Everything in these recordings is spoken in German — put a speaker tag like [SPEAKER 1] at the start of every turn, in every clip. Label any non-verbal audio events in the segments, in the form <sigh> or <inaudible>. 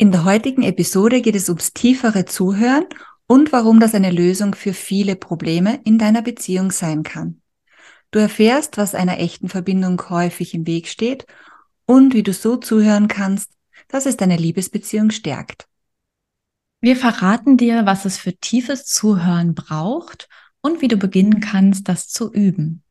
[SPEAKER 1] In der heutigen Episode geht es ums tiefere Zuhören und warum das eine Lösung für viele Probleme in deiner Beziehung sein kann. Du erfährst, was einer echten Verbindung häufig im Weg steht und wie du so zuhören kannst, dass es deine Liebesbeziehung stärkt.
[SPEAKER 2] Wir verraten dir, was es für tiefes Zuhören braucht und wie du beginnen kannst, das zu üben.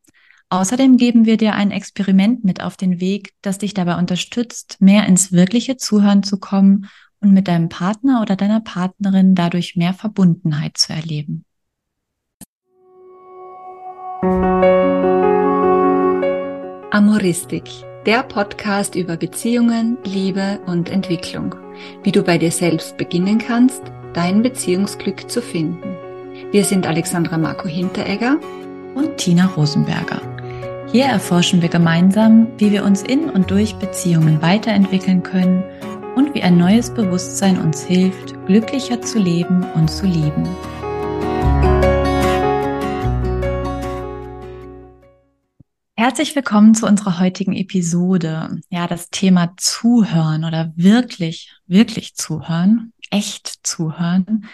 [SPEAKER 2] Außerdem geben wir dir ein Experiment mit auf den Weg, das dich dabei unterstützt, mehr ins wirkliche Zuhören zu kommen und mit deinem Partner oder deiner Partnerin dadurch mehr Verbundenheit zu erleben.
[SPEAKER 1] Amoristik, der Podcast über Beziehungen, Liebe und Entwicklung. Wie du bei dir selbst beginnen kannst, dein Beziehungsglück zu finden. Wir sind Alexandra Marco Hinteregger
[SPEAKER 2] und Tina Rosenberger. Hier erforschen wir gemeinsam, wie wir uns in und durch Beziehungen weiterentwickeln können und wie ein neues Bewusstsein uns hilft, glücklicher zu leben und zu lieben. Herzlich willkommen zu unserer heutigen Episode. Ja, das Thema Zuhören oder wirklich, wirklich zuhören, echt zuhören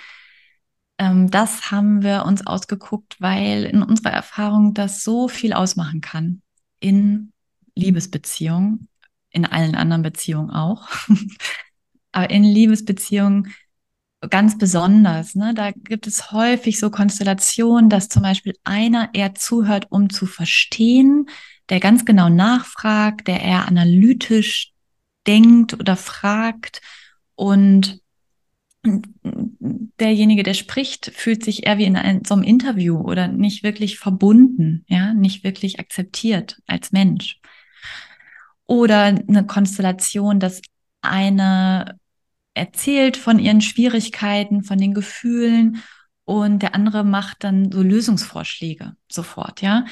[SPEAKER 2] ähm, das haben wir uns ausgeguckt, weil in unserer Erfahrung das so viel ausmachen kann in Liebesbeziehungen, in allen anderen Beziehungen auch, <laughs> aber in Liebesbeziehungen ganz besonders. Ne? Da gibt es häufig so Konstellationen, dass zum Beispiel einer eher zuhört, um zu verstehen, der ganz genau nachfragt, der eher analytisch denkt oder fragt und derjenige, der spricht, fühlt sich eher wie in einem, so einem Interview oder nicht wirklich verbunden, ja, nicht wirklich akzeptiert als Mensch. Oder eine Konstellation, dass eine erzählt von ihren Schwierigkeiten, von den Gefühlen und der andere macht dann so Lösungsvorschläge sofort, ja,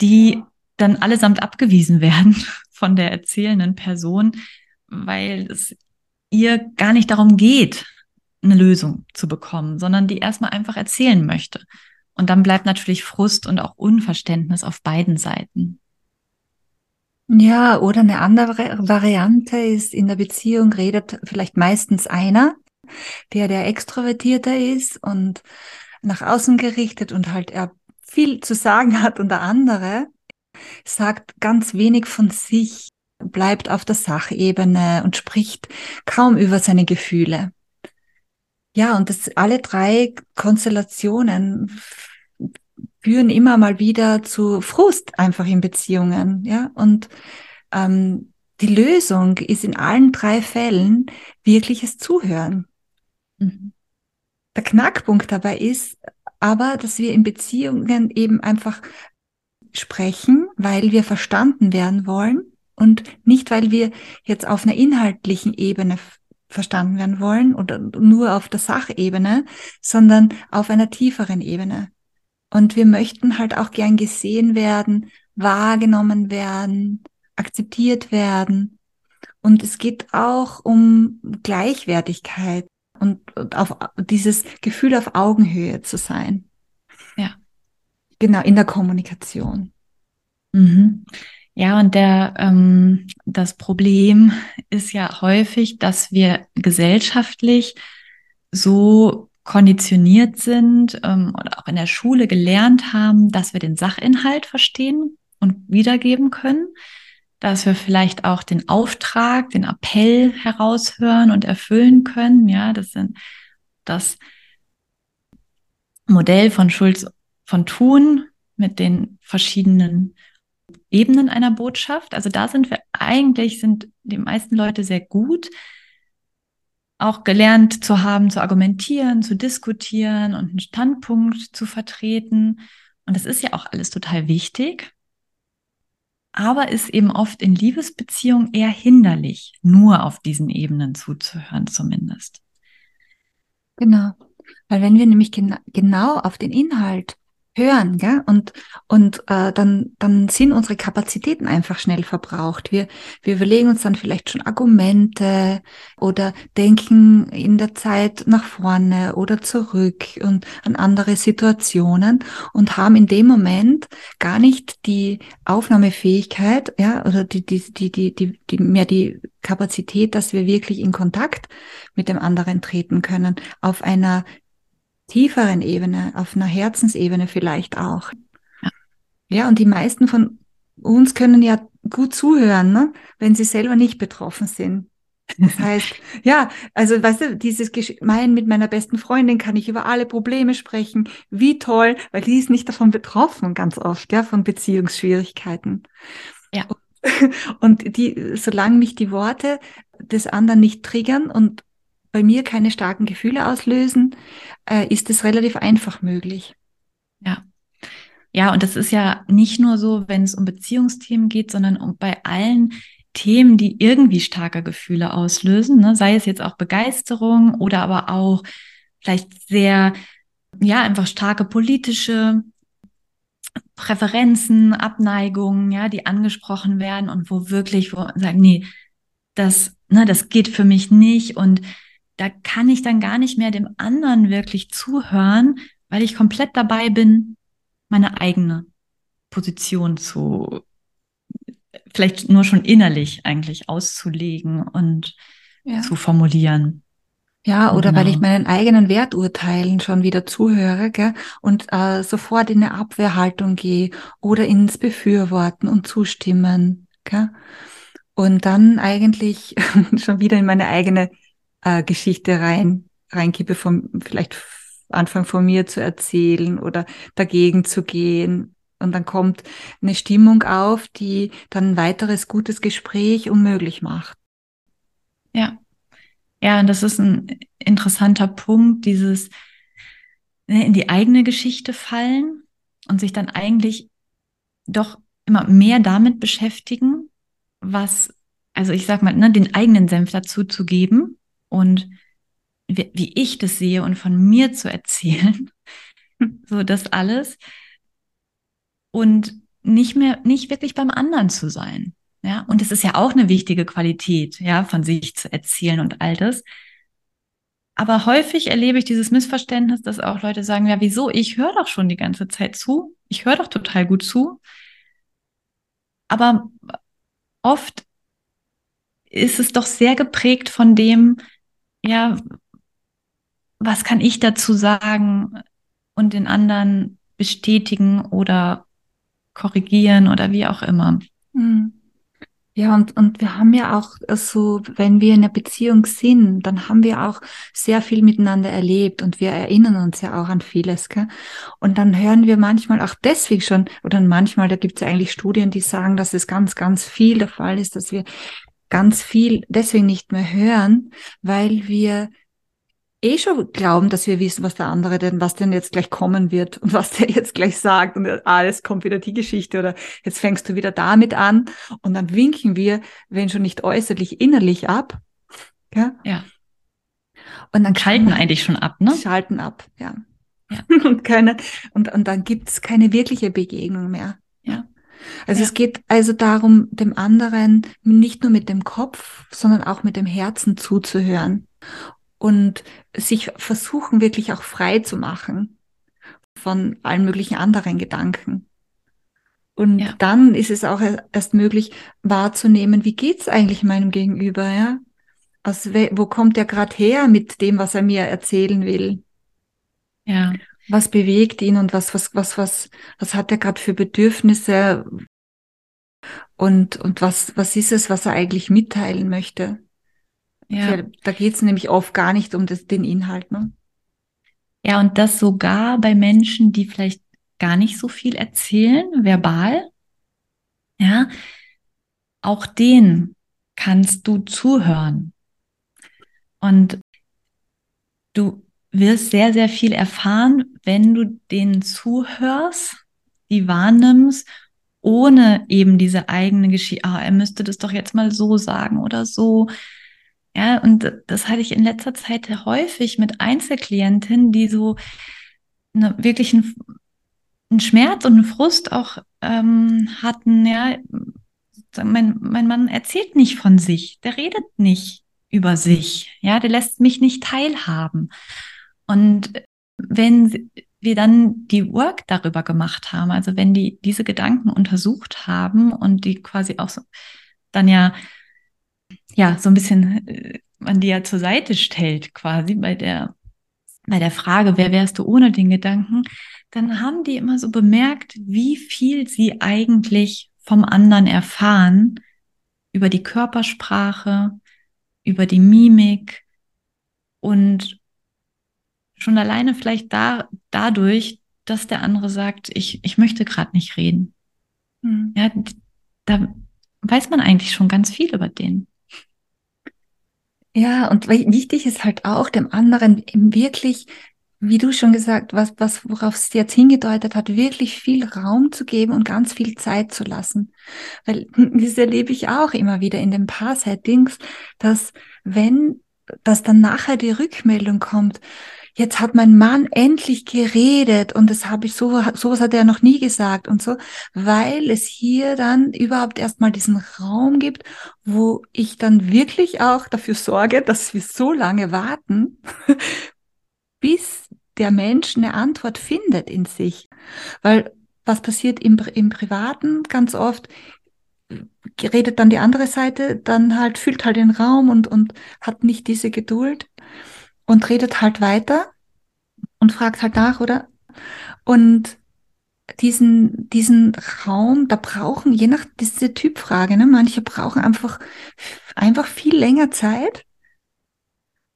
[SPEAKER 2] die dann allesamt abgewiesen <laughs> werden von der erzählenden Person, weil es ihr gar nicht darum geht, eine Lösung zu bekommen, sondern die erstmal einfach erzählen möchte. Und dann bleibt natürlich Frust und auch Unverständnis auf beiden Seiten.
[SPEAKER 1] Ja, oder eine andere Variante ist, in der Beziehung redet vielleicht meistens einer, der der extrovertierter ist und nach außen gerichtet und halt er viel zu sagen <laughs> hat und der andere sagt ganz wenig von sich bleibt auf der Sachebene und spricht kaum über seine Gefühle. Ja, und das alle drei Konstellationen führen immer mal wieder zu Frust einfach in Beziehungen, ja, und ähm, die Lösung ist in allen drei Fällen wirkliches Zuhören. Mhm. Der Knackpunkt dabei ist aber, dass wir in Beziehungen eben einfach sprechen, weil wir verstanden werden wollen und nicht, weil wir jetzt auf einer inhaltlichen Ebene verstanden werden wollen oder nur auf der Sachebene, sondern auf einer tieferen Ebene. Und wir möchten halt auch gern gesehen werden, wahrgenommen werden, akzeptiert werden. Und es geht auch um Gleichwertigkeit und auf dieses Gefühl auf Augenhöhe zu sein.
[SPEAKER 2] Ja.
[SPEAKER 1] Genau, in der Kommunikation.
[SPEAKER 2] Mhm. Ja, und der, ähm, das Problem ist ja häufig, dass wir gesellschaftlich so konditioniert sind ähm, oder auch in der Schule gelernt haben, dass wir den Sachinhalt verstehen und wiedergeben können, dass wir vielleicht auch den Auftrag, den Appell heraushören und erfüllen können. Ja, das sind das Modell von Schulz von Thun mit den verschiedenen Ebenen einer Botschaft. Also da sind wir eigentlich, sind die meisten Leute sehr gut, auch gelernt zu haben, zu argumentieren, zu diskutieren und einen Standpunkt zu vertreten. Und das ist ja auch alles total wichtig, aber ist eben oft in Liebesbeziehungen eher hinderlich, nur auf diesen Ebenen zuzuhören zumindest.
[SPEAKER 1] Genau, weil wenn wir nämlich gena genau auf den Inhalt hören, gell? Und, und äh, dann, dann sind unsere Kapazitäten einfach schnell verbraucht. Wir, wir überlegen uns dann vielleicht schon Argumente oder denken in der Zeit nach vorne oder zurück und an andere Situationen und haben in dem Moment gar nicht die Aufnahmefähigkeit, ja, oder die, die, die, die, die, die mehr die Kapazität, dass wir wirklich in Kontakt mit dem anderen treten können, auf einer tieferen Ebene, auf einer Herzensebene vielleicht auch. Ja, ja und die meisten von uns können ja gut zuhören, ne? wenn sie selber nicht betroffen sind. Das <laughs> heißt, ja, also weißt du, dieses Mein mit meiner besten Freundin kann ich über alle Probleme sprechen. Wie toll, weil die ist nicht davon betroffen, ganz oft, ja, von Beziehungsschwierigkeiten. Ja. Und <laughs> die, solange mich die Worte des anderen nicht triggern und bei mir keine starken Gefühle auslösen, äh, ist es relativ einfach möglich.
[SPEAKER 2] Ja. Ja, und das ist ja nicht nur so, wenn es um Beziehungsthemen geht, sondern um bei allen Themen, die irgendwie starke Gefühle auslösen, ne? sei es jetzt auch Begeisterung oder aber auch vielleicht sehr, ja, einfach starke politische Präferenzen, Abneigungen, ja, die angesprochen werden und wo wirklich, wo sagen, nee, das, ne, das geht für mich nicht und da kann ich dann gar nicht mehr dem anderen wirklich zuhören, weil ich komplett dabei bin, meine eigene Position zu, vielleicht nur schon innerlich eigentlich auszulegen und ja. zu formulieren.
[SPEAKER 1] Ja, oder genau. weil ich meinen eigenen Werturteilen schon wieder zuhöre gell, und äh, sofort in eine Abwehrhaltung gehe oder ins Befürworten und Zustimmen. Gell? Und dann eigentlich <laughs> schon wieder in meine eigene äh, Geschichte rein, reinkippe, vom, vielleicht Anfang von mir zu erzählen oder dagegen zu gehen. Und dann kommt eine Stimmung auf, die dann ein weiteres gutes Gespräch unmöglich macht.
[SPEAKER 2] Ja. Ja, und das ist ein interessanter Punkt, dieses ne, in die eigene Geschichte fallen und sich dann eigentlich doch immer mehr damit beschäftigen, was, also ich sag mal, ne, den eigenen Senf dazu zu geben und wie, wie ich das sehe und von mir zu erzählen. <laughs> so das alles. Und nicht mehr, nicht wirklich beim anderen zu sein. Ja, und es ist ja auch eine wichtige Qualität, ja, von sich zu erzählen und all das. Aber häufig erlebe ich dieses Missverständnis, dass auch Leute sagen, ja, wieso? Ich höre doch schon die ganze Zeit zu. Ich höre doch total gut zu. Aber oft ist es doch sehr geprägt von dem, ja, was kann ich dazu sagen und den anderen bestätigen oder korrigieren oder wie auch immer. Hm.
[SPEAKER 1] Ja, und, und wir haben ja auch so, wenn wir in einer Beziehung sind, dann haben wir auch sehr viel miteinander erlebt und wir erinnern uns ja auch an vieles. Gell? Und dann hören wir manchmal auch deswegen schon, oder manchmal, da gibt es eigentlich Studien, die sagen, dass es ganz, ganz viel der Fall ist, dass wir ganz viel deswegen nicht mehr hören, weil wir eh schon glauben, dass wir wissen, was der andere denn, was denn jetzt gleich kommen wird und was der jetzt gleich sagt und alles kommt wieder die Geschichte oder jetzt fängst du wieder damit an und dann winken wir, wenn schon nicht äußerlich, innerlich ab.
[SPEAKER 2] Ja. ja. Und dann schalten eigentlich schon ab, ne?
[SPEAKER 1] Schalten ab, ja. ja. <laughs> und keine, und, und dann gibt's keine wirkliche Begegnung mehr. Also ja. es geht also darum, dem anderen nicht nur mit dem Kopf, sondern auch mit dem Herzen zuzuhören und sich versuchen wirklich auch frei zu machen von allen möglichen anderen Gedanken. Und ja. dann ist es auch erst möglich wahrzunehmen, wie geht's eigentlich meinem Gegenüber, ja? Aus wo kommt er gerade her mit dem, was er mir erzählen will? Ja was bewegt ihn und was, was, was, was, was hat er gerade für Bedürfnisse und, und was, was ist es, was er eigentlich mitteilen möchte? Ja. Da geht es nämlich oft gar nicht um das, den Inhalt. Ne?
[SPEAKER 2] Ja, und das sogar bei Menschen, die vielleicht gar nicht so viel erzählen, verbal. Ja, auch denen kannst du zuhören. Und du wirst sehr, sehr viel erfahren, wenn du denen zuhörst, die wahrnimmst, ohne eben diese eigene Geschichte, ah, er müsste das doch jetzt mal so sagen oder so. Ja, und das hatte ich in letzter Zeit häufig mit Einzelklientinnen, die so eine, wirklich ein einen Schmerz und einen Frust auch ähm, hatten, ja, mein, mein Mann erzählt nicht von sich, der redet nicht über sich, ja, der lässt mich nicht teilhaben. Und wenn wir dann die Work darüber gemacht haben, also wenn die diese Gedanken untersucht haben und die quasi auch so dann ja ja so ein bisschen äh, man die ja zur Seite stellt quasi bei der bei der Frage, wer wärst du ohne den Gedanken, dann haben die immer so bemerkt, wie viel sie eigentlich vom anderen erfahren über die Körpersprache, über die Mimik und schon alleine vielleicht da, dadurch, dass der andere sagt, ich, ich möchte gerade nicht reden. Mhm. Ja, da weiß man eigentlich schon ganz viel über den.
[SPEAKER 1] Ja, und wichtig ist halt auch, dem anderen eben wirklich, wie du schon gesagt, was, was, worauf es jetzt hingedeutet hat, wirklich viel Raum zu geben und ganz viel Zeit zu lassen. Weil <laughs> das erlebe ich auch immer wieder in den Paar-Settings, dass wenn, dass dann nachher die Rückmeldung kommt, jetzt hat mein Mann endlich geredet und das habe ich so, sowas hat er noch nie gesagt und so, weil es hier dann überhaupt erstmal diesen Raum gibt, wo ich dann wirklich auch dafür sorge, dass wir so lange warten, <laughs> bis der Mensch eine Antwort findet in sich. Weil was passiert im, im Privaten ganz oft? redet dann die andere Seite, dann halt fühlt halt den Raum und, und hat nicht diese Geduld und redet halt weiter und fragt halt nach, oder? Und diesen, diesen Raum, da brauchen, je nach diese Typfrage, ne, manche brauchen einfach, einfach viel länger Zeit.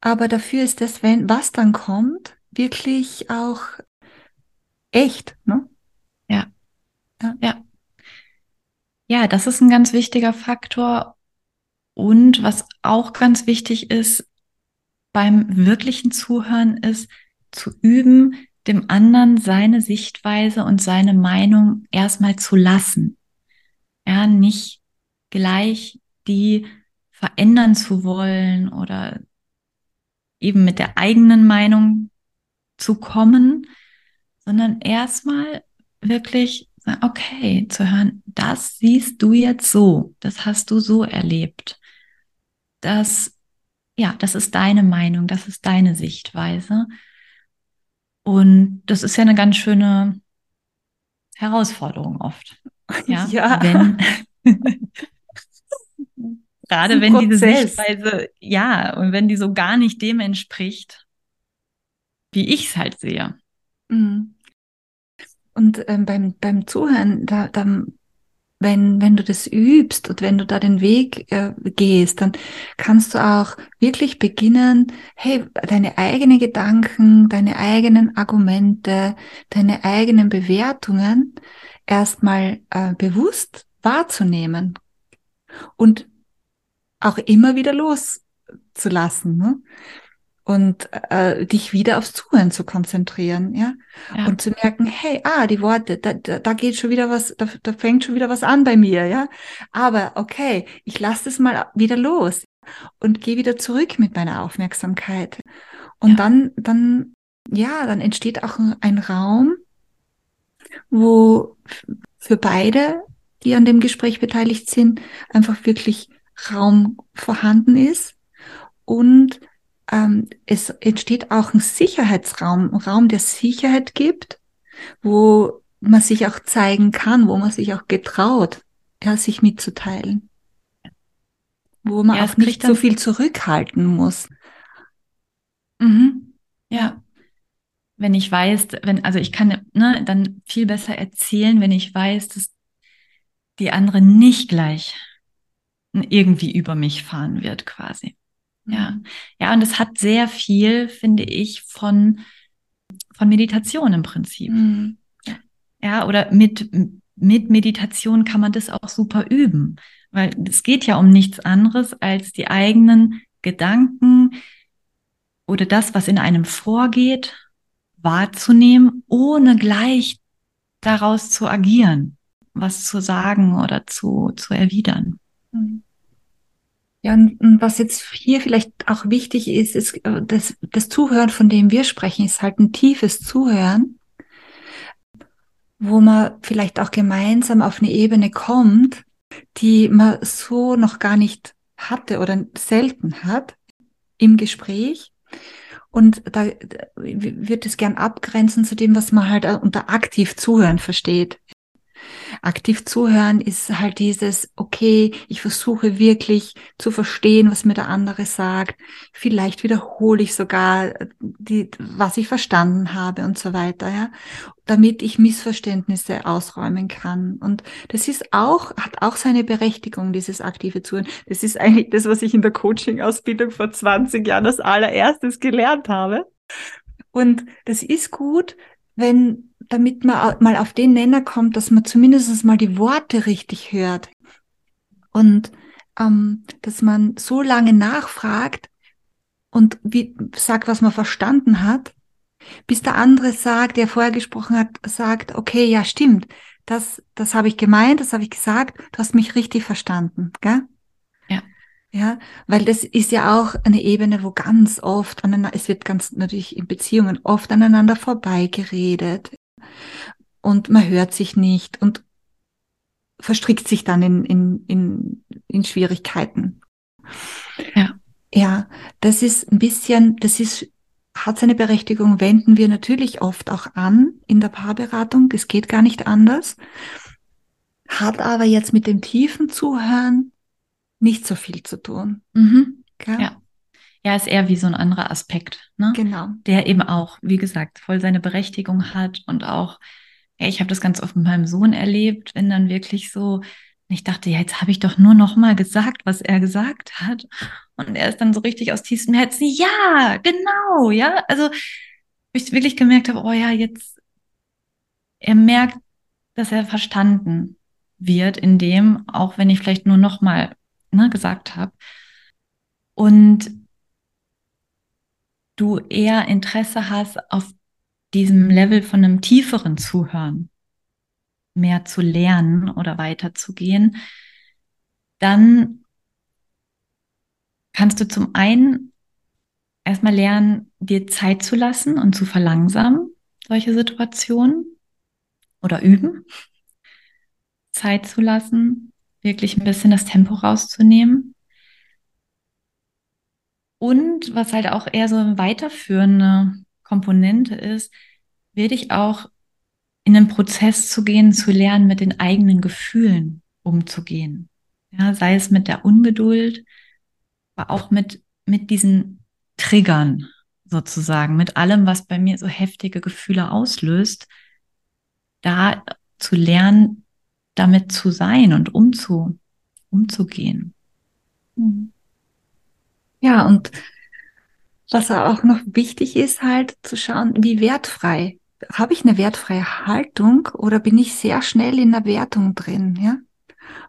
[SPEAKER 1] Aber dafür ist das, wenn, was dann kommt, wirklich auch echt, ne?
[SPEAKER 2] Ja. Ja. Ja, ja das ist ein ganz wichtiger Faktor. Und was auch ganz wichtig ist, beim wirklichen Zuhören ist zu üben, dem anderen seine Sichtweise und seine Meinung erstmal zu lassen. Ja, nicht gleich die verändern zu wollen oder eben mit der eigenen Meinung zu kommen, sondern erstmal wirklich, okay, zu hören, das siehst du jetzt so, das hast du so erlebt. Das ja, das ist deine Meinung, das ist deine Sichtweise. Und das ist ja eine ganz schöne Herausforderung oft. Ja. <laughs> ja. Wenn, <laughs> gerade wenn Prozess. diese Sichtweise, ja, und wenn die so gar nicht dem entspricht, wie ich es halt sehe. Mhm.
[SPEAKER 1] Und ähm, beim, beim Zuhören, da, da wenn, wenn du das übst und wenn du da den Weg äh, gehst, dann kannst du auch wirklich beginnen, hey, deine eigenen Gedanken, deine eigenen Argumente, deine eigenen Bewertungen erstmal äh, bewusst wahrzunehmen und auch immer wieder loszulassen. Ne? Und äh, dich wieder aufs Zuhören zu konzentrieren, ja? ja? Und zu merken, hey, ah, die Worte, da, da, da geht schon wieder was, da, da fängt schon wieder was an bei mir, ja. Aber okay, ich lasse das mal wieder los und gehe wieder zurück mit meiner Aufmerksamkeit. Und ja. dann, dann, ja, dann entsteht auch ein Raum, wo für beide, die an dem Gespräch beteiligt sind, einfach wirklich Raum vorhanden ist und ähm, es entsteht auch ein Sicherheitsraum, ein Raum, der Sicherheit gibt, wo man sich auch zeigen kann, wo man sich auch getraut, ja, sich mitzuteilen. Wo man ja, auch nicht so viel zurückhalten muss.
[SPEAKER 2] Mhm. Ja. Wenn ich weiß, wenn, also ich kann ne, dann viel besser erzählen, wenn ich weiß, dass die andere nicht gleich irgendwie über mich fahren wird, quasi. Ja, mhm. ja, und es hat sehr viel, finde ich, von, von Meditation im Prinzip. Mhm. Ja, oder mit, mit Meditation kann man das auch super üben, weil es geht ja um nichts anderes als die eigenen Gedanken oder das, was in einem vorgeht, wahrzunehmen, ohne gleich daraus zu agieren, was zu sagen oder zu, zu erwidern. Mhm.
[SPEAKER 1] Ja, und was jetzt hier vielleicht auch wichtig ist, ist äh, das, das Zuhören, von dem wir sprechen, ist halt ein tiefes Zuhören, wo man vielleicht auch gemeinsam auf eine Ebene kommt, die man so noch gar nicht hatte oder selten hat im Gespräch. Und da wird es gern abgrenzen zu dem, was man halt unter aktiv zuhören versteht. Aktiv zuhören ist halt dieses, okay, ich versuche wirklich zu verstehen, was mir der andere sagt. Vielleicht wiederhole ich sogar die, was ich verstanden habe und so weiter, ja, damit ich Missverständnisse ausräumen kann. Und das ist auch, hat auch seine Berechtigung, dieses aktive Zuhören. Das ist eigentlich das, was ich in der Coaching-Ausbildung vor 20 Jahren als allererstes gelernt habe. Und das ist gut, wenn damit man mal auf den Nenner kommt, dass man zumindest mal die Worte richtig hört. Und ähm, dass man so lange nachfragt und wie, sagt, was man verstanden hat, bis der andere sagt, der vorher gesprochen hat, sagt, okay, ja, stimmt, das, das habe ich gemeint, das habe ich gesagt, du hast mich richtig verstanden, gell?
[SPEAKER 2] Ja.
[SPEAKER 1] Ja, weil das ist ja auch eine Ebene, wo ganz oft, es wird ganz natürlich in Beziehungen oft aneinander vorbeigeredet und man hört sich nicht und verstrickt sich dann in, in, in, in Schwierigkeiten.
[SPEAKER 2] Ja.
[SPEAKER 1] Ja, das ist ein bisschen, das ist, hat seine Berechtigung, wenden wir natürlich oft auch an in der Paarberatung. Es geht gar nicht anders. Hat aber jetzt mit dem tiefen Zuhören nicht so viel zu tun.
[SPEAKER 2] Mhm. Ja. Ja, ist eher wie so ein anderer Aspekt, ne?
[SPEAKER 1] Genau.
[SPEAKER 2] Der eben auch, wie gesagt, voll seine Berechtigung hat und auch, ja, ich habe das ganz oft mit meinem Sohn erlebt, wenn dann wirklich so, ich dachte, ja, jetzt habe ich doch nur noch mal gesagt, was er gesagt hat. Und er ist dann so richtig aus tiefstem Herzen, ja, genau, ja. Also ich wirklich gemerkt habe, oh ja, jetzt, er merkt, dass er verstanden wird in dem, auch wenn ich vielleicht nur noch mal ne, gesagt habe. Und du eher Interesse hast, auf diesem Level von einem tieferen Zuhören mehr zu lernen oder weiterzugehen, dann kannst du zum einen erstmal lernen, dir Zeit zu lassen und zu verlangsamen, solche Situationen oder üben. Zeit zu lassen, wirklich ein bisschen das Tempo rauszunehmen und was halt auch eher so eine weiterführende Komponente ist, wirklich auch in einen Prozess zu gehen, zu lernen, mit den eigenen Gefühlen umzugehen. Ja, sei es mit der Ungeduld, aber auch mit, mit diesen Triggern sozusagen, mit allem, was bei mir so heftige Gefühle auslöst, da zu lernen, damit zu sein und umzu, umzugehen.
[SPEAKER 1] Mhm. Ja, und was auch noch wichtig ist, halt zu schauen, wie wertfrei. Habe ich eine wertfreie Haltung oder bin ich sehr schnell in der Wertung drin, ja?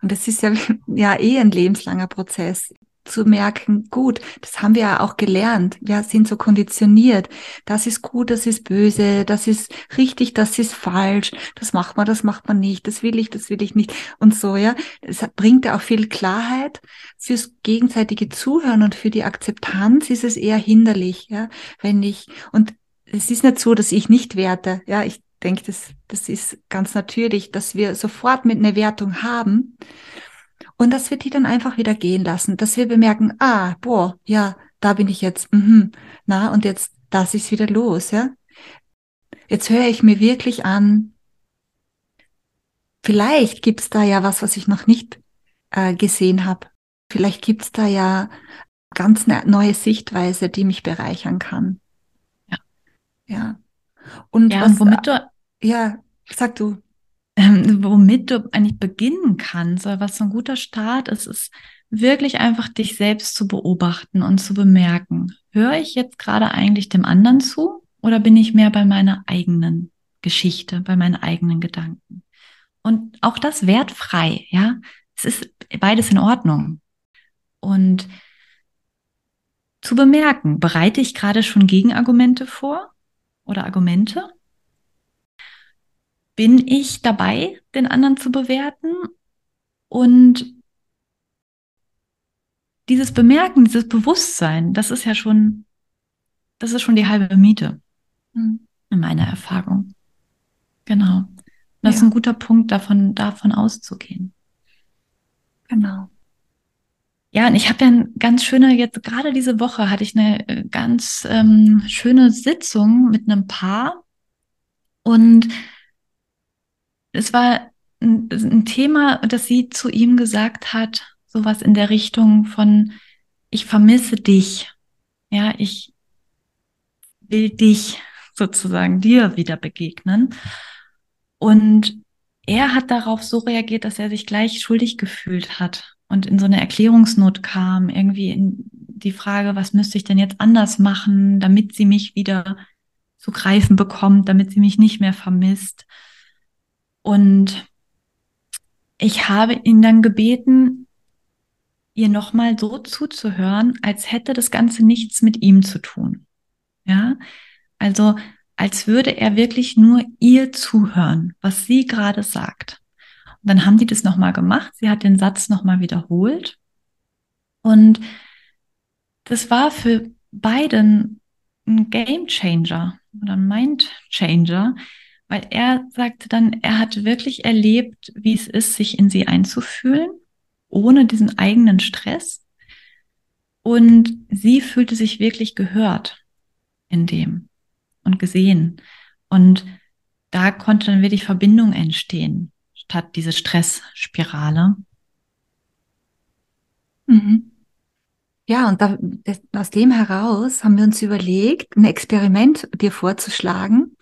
[SPEAKER 1] Und das ist ja, <laughs> ja eh ein lebenslanger Prozess zu merken, gut, das haben wir ja auch gelernt. Wir sind so konditioniert. Das ist gut, das ist böse, das ist richtig, das ist falsch. Das macht man, das macht man nicht. Das will ich, das will ich nicht. Und so, ja. Es bringt ja auch viel Klarheit. Fürs gegenseitige Zuhören und für die Akzeptanz ist es eher hinderlich, ja. Wenn ich, und es ist nicht so, dass ich nicht werte. Ja, ich denke, das, das ist ganz natürlich, dass wir sofort mit einer Wertung haben. Und dass wir die dann einfach wieder gehen lassen, dass wir bemerken, ah, boah, ja, da bin ich jetzt, mhm, na, und jetzt, das ist wieder los, ja. Jetzt höre ich mir wirklich an, vielleicht gibt's da ja was, was ich noch nicht äh, gesehen habe. Vielleicht gibt's da ja ganz eine neue Sichtweise, die mich bereichern kann.
[SPEAKER 2] Ja.
[SPEAKER 1] Ja. Und
[SPEAKER 2] ja, was, womit du,
[SPEAKER 1] ja, sag du
[SPEAKER 2] ähm, womit du eigentlich beginnen kannst, oder was so ein guter Start ist, ist wirklich einfach dich selbst zu beobachten und zu bemerken, höre ich jetzt gerade eigentlich dem anderen zu oder bin ich mehr bei meiner eigenen Geschichte, bei meinen eigenen Gedanken? Und auch das wertfrei, ja. Es ist beides in Ordnung. Und zu bemerken, bereite ich gerade schon Gegenargumente vor oder Argumente? Bin ich dabei, den anderen zu bewerten? Und dieses Bemerken, dieses Bewusstsein, das ist ja schon, das ist schon die halbe Miete mhm. in meiner Erfahrung. Genau. Das ja. ist ein guter Punkt, davon, davon auszugehen.
[SPEAKER 1] Genau.
[SPEAKER 2] Ja, und ich habe ja eine ganz schöne, jetzt gerade diese Woche hatte ich eine äh, ganz ähm, schöne Sitzung mit einem Paar. Und es war ein, ein Thema, das sie zu ihm gesagt hat, sowas in der Richtung von, ich vermisse dich. Ja, ich will dich sozusagen dir wieder begegnen. Und er hat darauf so reagiert, dass er sich gleich schuldig gefühlt hat und in so eine Erklärungsnot kam, irgendwie in die Frage, was müsste ich denn jetzt anders machen, damit sie mich wieder zu greifen bekommt, damit sie mich nicht mehr vermisst. Und ich habe ihn dann gebeten, ihr nochmal so zuzuhören, als hätte das Ganze nichts mit ihm zu tun. Ja, also als würde er wirklich nur ihr zuhören, was sie gerade sagt. Und dann haben die das nochmal gemacht. Sie hat den Satz nochmal wiederholt. Und das war für beiden ein Game Changer oder ein Mind Changer, weil er sagte dann, er hat wirklich erlebt, wie es ist, sich in sie einzufühlen, ohne diesen eigenen Stress. Und sie fühlte sich wirklich gehört in dem und gesehen. Und da konnte dann wirklich Verbindung entstehen, statt diese Stressspirale.
[SPEAKER 1] Mhm. Ja, und da, aus dem heraus haben wir uns überlegt, ein Experiment dir vorzuschlagen,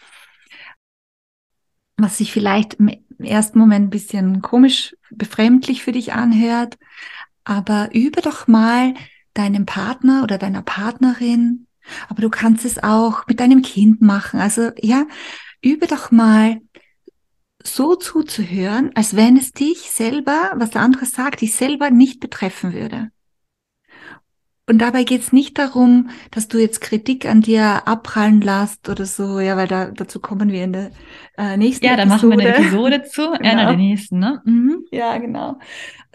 [SPEAKER 1] was sich vielleicht im ersten Moment ein bisschen komisch, befremdlich für dich anhört, aber übe doch mal deinem Partner oder deiner Partnerin aber du kannst es auch mit deinem Kind machen. Also ja, übe doch mal so zuzuhören, als wenn es dich selber, was der andere sagt, dich selber nicht betreffen würde. Und dabei geht es nicht darum, dass du jetzt Kritik an dir abprallen lässt oder so, ja, weil da, dazu kommen wir in der äh, nächsten
[SPEAKER 2] Ja, da machen wir eine Episode zu, <laughs> genau. einer der nächsten, ne?
[SPEAKER 1] Mhm. Ja, genau.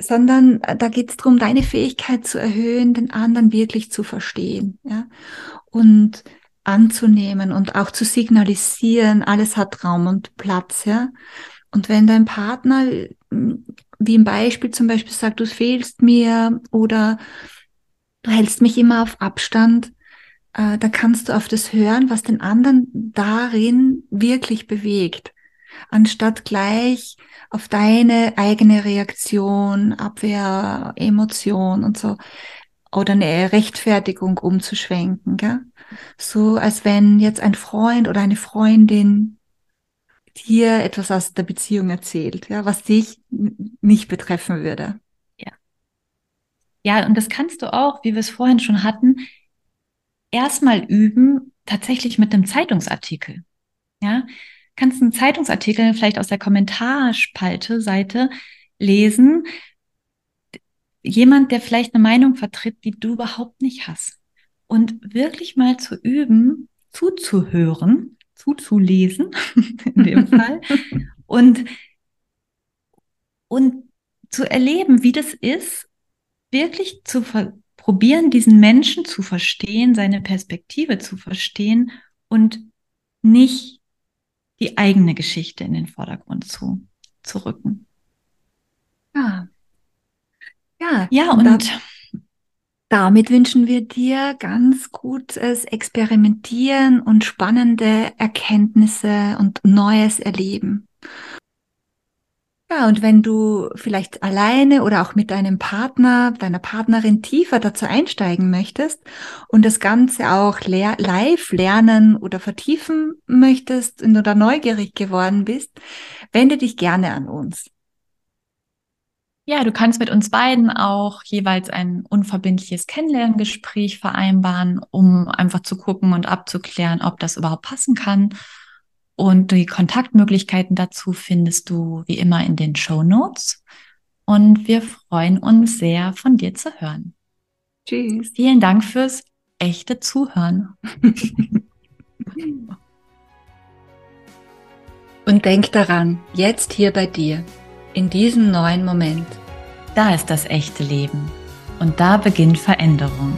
[SPEAKER 1] Sondern äh, da geht es darum, deine Fähigkeit zu erhöhen, den anderen wirklich zu verstehen, ja und anzunehmen und auch zu signalisieren, alles hat Raum und Platz, ja. Und wenn dein Partner, wie im Beispiel zum Beispiel sagt, du fehlst mir oder du hältst mich immer auf Abstand, äh, da kannst du auf das hören, was den anderen darin wirklich bewegt, anstatt gleich auf deine eigene Reaktion, Abwehr, Emotion und so oder eine Rechtfertigung umzuschwenken, gell? So als wenn jetzt ein Freund oder eine Freundin dir etwas aus der Beziehung erzählt, ja, was dich nicht betreffen würde.
[SPEAKER 2] Ja. Und das kannst du auch, wie wir es vorhin schon hatten, erstmal üben, tatsächlich mit einem Zeitungsartikel. Ja, kannst einen Zeitungsartikel vielleicht aus der Kommentarspalte Seite lesen, jemand, der vielleicht eine Meinung vertritt, die du überhaupt nicht hast. Und wirklich mal zu üben, zuzuhören, zuzulesen, <laughs> in dem <laughs> Fall, und, und zu erleben, wie das ist, wirklich zu probieren, diesen Menschen zu verstehen, seine Perspektive zu verstehen und nicht die eigene Geschichte in den Vordergrund zu, zu rücken.
[SPEAKER 1] Ja, ja, ja und, und damit wünschen wir dir ganz gutes Experimentieren und spannende Erkenntnisse und Neues erleben. Ja, und wenn du vielleicht alleine oder auch mit deinem Partner, deiner Partnerin tiefer dazu einsteigen möchtest und das Ganze auch leer, live lernen oder vertiefen möchtest und oder neugierig geworden bist, wende dich gerne an uns.
[SPEAKER 2] Ja, du kannst mit uns beiden auch jeweils ein unverbindliches Kennenlerngespräch vereinbaren, um einfach zu gucken und abzuklären, ob das überhaupt passen kann. Und die Kontaktmöglichkeiten dazu findest du wie immer in den Show Notes. Und wir freuen uns sehr, von dir zu hören. Tschüss. Vielen Dank fürs echte Zuhören. <laughs>
[SPEAKER 1] Und denk daran, jetzt hier bei dir in diesem neuen Moment.
[SPEAKER 2] Da ist das echte Leben und da beginnt Veränderung.